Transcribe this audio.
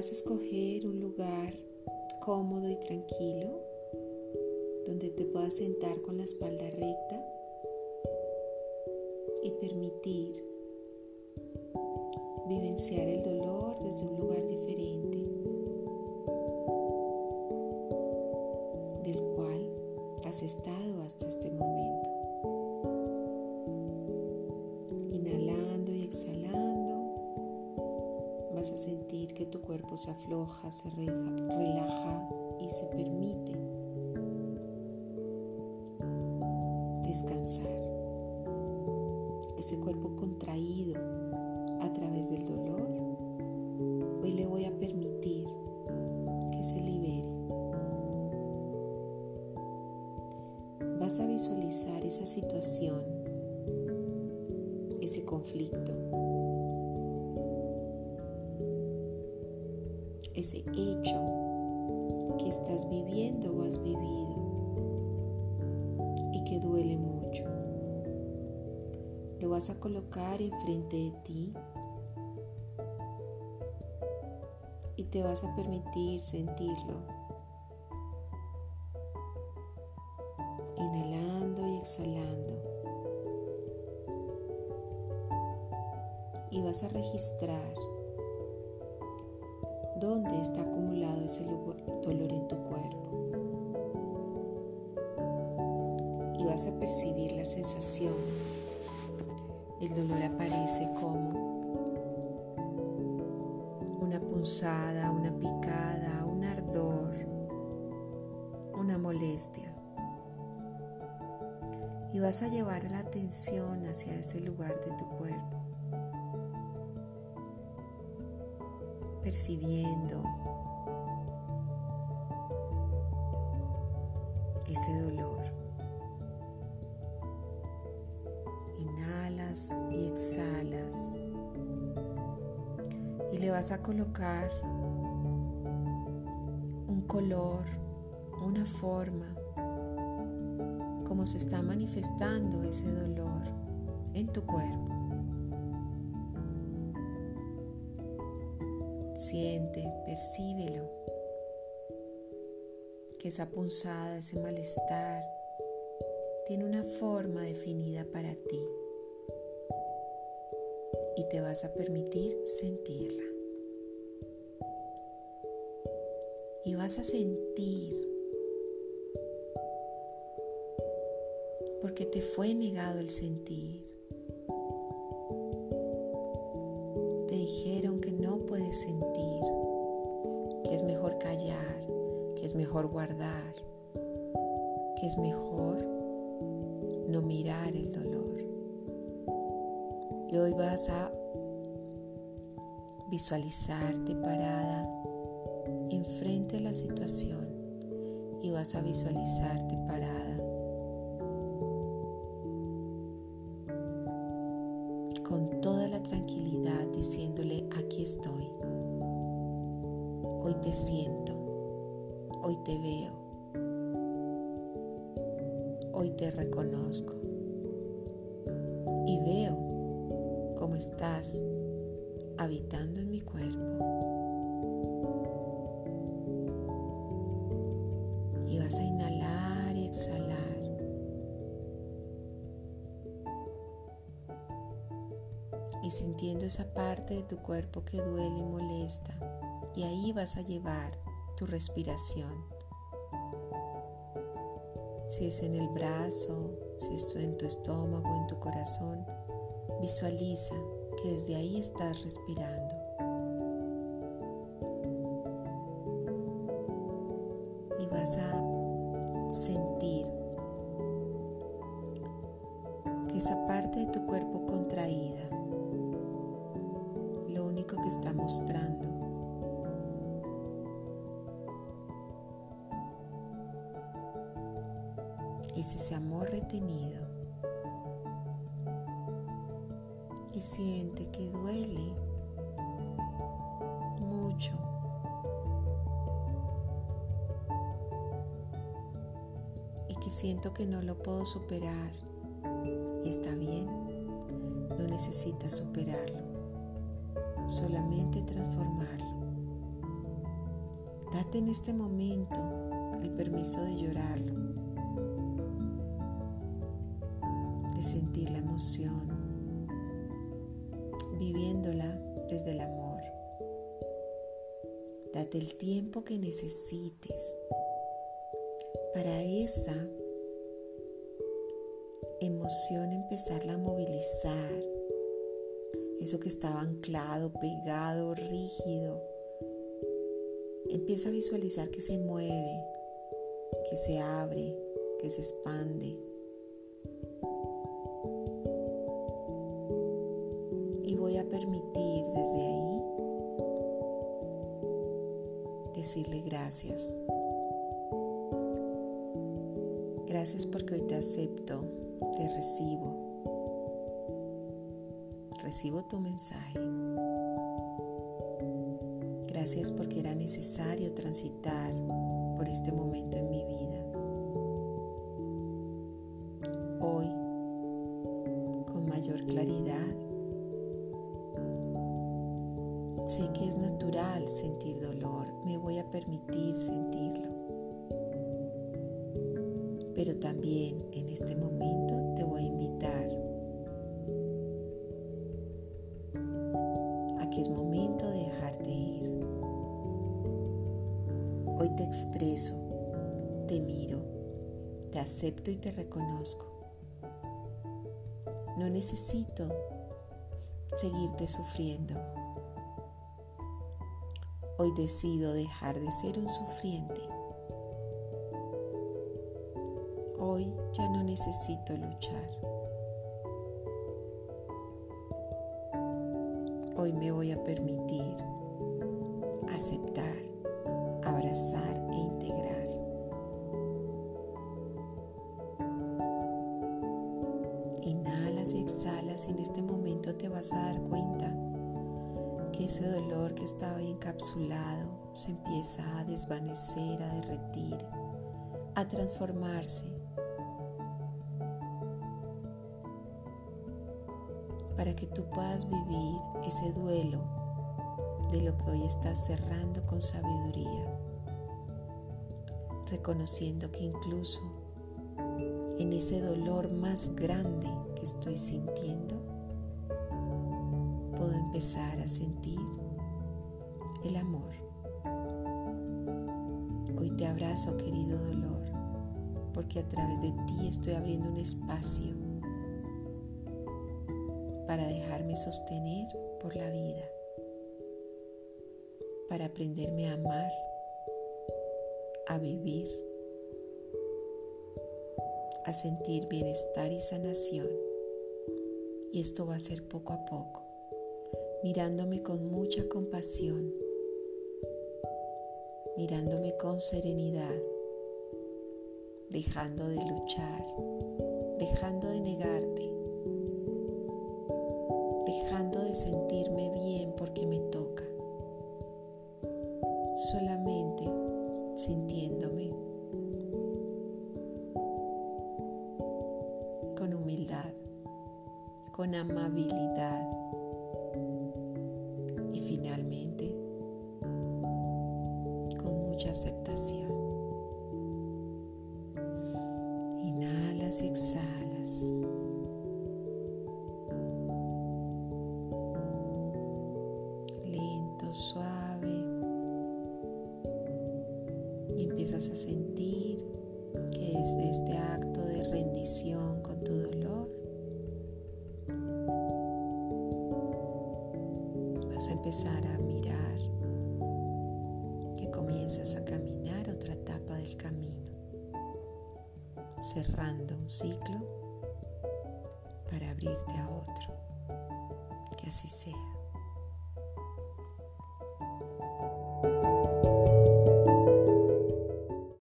vas a escoger un lugar cómodo y tranquilo donde te puedas sentar con la espalda recta y permitir vivenciar el dolor desde un lugar diferente del cual has estado hasta este momento. Vas a sentir que tu cuerpo se afloja, se relaja y se permite descansar. Ese cuerpo contraído a través del dolor, hoy le voy a permitir que se libere. Vas a visualizar esa situación, ese conflicto, ese hecho que estás viviendo o has vivido y que duele mucho. Lo vas a colocar enfrente de ti y te vas a permitir sentirlo. Inhalando y exhalando. Y vas a registrar dónde está acumulado ese dolor en tu cuerpo. Y vas a percibir las sensaciones. El dolor aparece como una punzada, una picada, un ardor, una molestia. Y vas a llevar la atención hacia ese lugar de tu cuerpo, percibiendo ese dolor. Inhalas y exhalas y le vas a colocar un color, una forma, como se está manifestando ese dolor en tu cuerpo. Siente, percíbelo, que esa punzada, ese malestar, tiene una forma definida para ti y te vas a permitir sentirla. Y vas a sentir porque te fue negado el sentir. Te dijeron que no puedes sentir, es mejor callar, que es mejor guardar, que es mejor no mirar el dolor. Y hoy vas a visualizarte parada enfrente de la situación y vas a visualizarte parada con toda la tranquilidad diciéndole aquí estoy. Hoy te siento, hoy te veo, hoy te reconozco y veo cómo estás habitando en mi cuerpo. Y vas a inhalar y exhalar. Y sintiendo esa parte de tu cuerpo que duele y molesta. Y ahí vas a llevar tu respiración. Si es en el brazo, si es en tu estómago, en tu corazón, Visualiza que desde ahí estás respirando. Es ese amor retenido y siente que duele mucho. Y que siento que no lo puedo superar. Está bien, no necesitas superarlo, solamente transformarlo. Date en este momento el permiso de llorarlo, sentir la emoción, viviéndola desde el amor. Date el tiempo que necesites para esa emoción empezarla a movilizar. Eso que estaba anclado, pegado, rígido. Empieza a visualizar que se mueve, que se abre, que se expande. Y voy a permitir desde ahí decirle gracias. Gracias porque hoy te acepto, te recibo. Recibo tu mensaje. Gracias porque era necesario transitar por este momento en mi vida. Sé que es natural sentir dolor. Me voy a permitir sentirlo. Pero también en este momento te voy a invitar a que es momento de dejarte ir. Hoy te expreso, te miro, te acepto y te reconozco. No necesito seguirte sufriendo. Hoy decido dejar de ser un sufriente Hoy ya no necesito luchar. Hoy me voy a permitir aceptar, abrazar e integrar. Inhalas y exhalas y en este momento te vas a dar cuenta ese dolor que estaba encapsulado se empieza a desvanecer, a derretir, a transformarse. Para que tú puedas vivir ese duelo de lo que hoy estás cerrando con sabiduría, reconociendo que incluso en ese dolor más grande que estoy sintiendo, puedo empezar a sentir el amor. Hoy te abrazo, querido dolor, porque a través de ti estoy abriendo un espacio para dejarme sostener por la vida, para aprenderme a amar, a vivir, a sentir bienestar y sanación. Y esto va a ser poco a poco, mirándome con mucha compasión, mirándome con serenidad, dejando de luchar, dejando de negarte dejando de sentirme bien porque me toca, solamente sintiéndome con humildad, con amabilidad suave y empiezas a sentir que desde este acto de rendición con tu dolor vas a empezar a mirar que comienzas a caminar otra etapa del camino, cerrando un ciclo para abrirte a otro. Que así sea.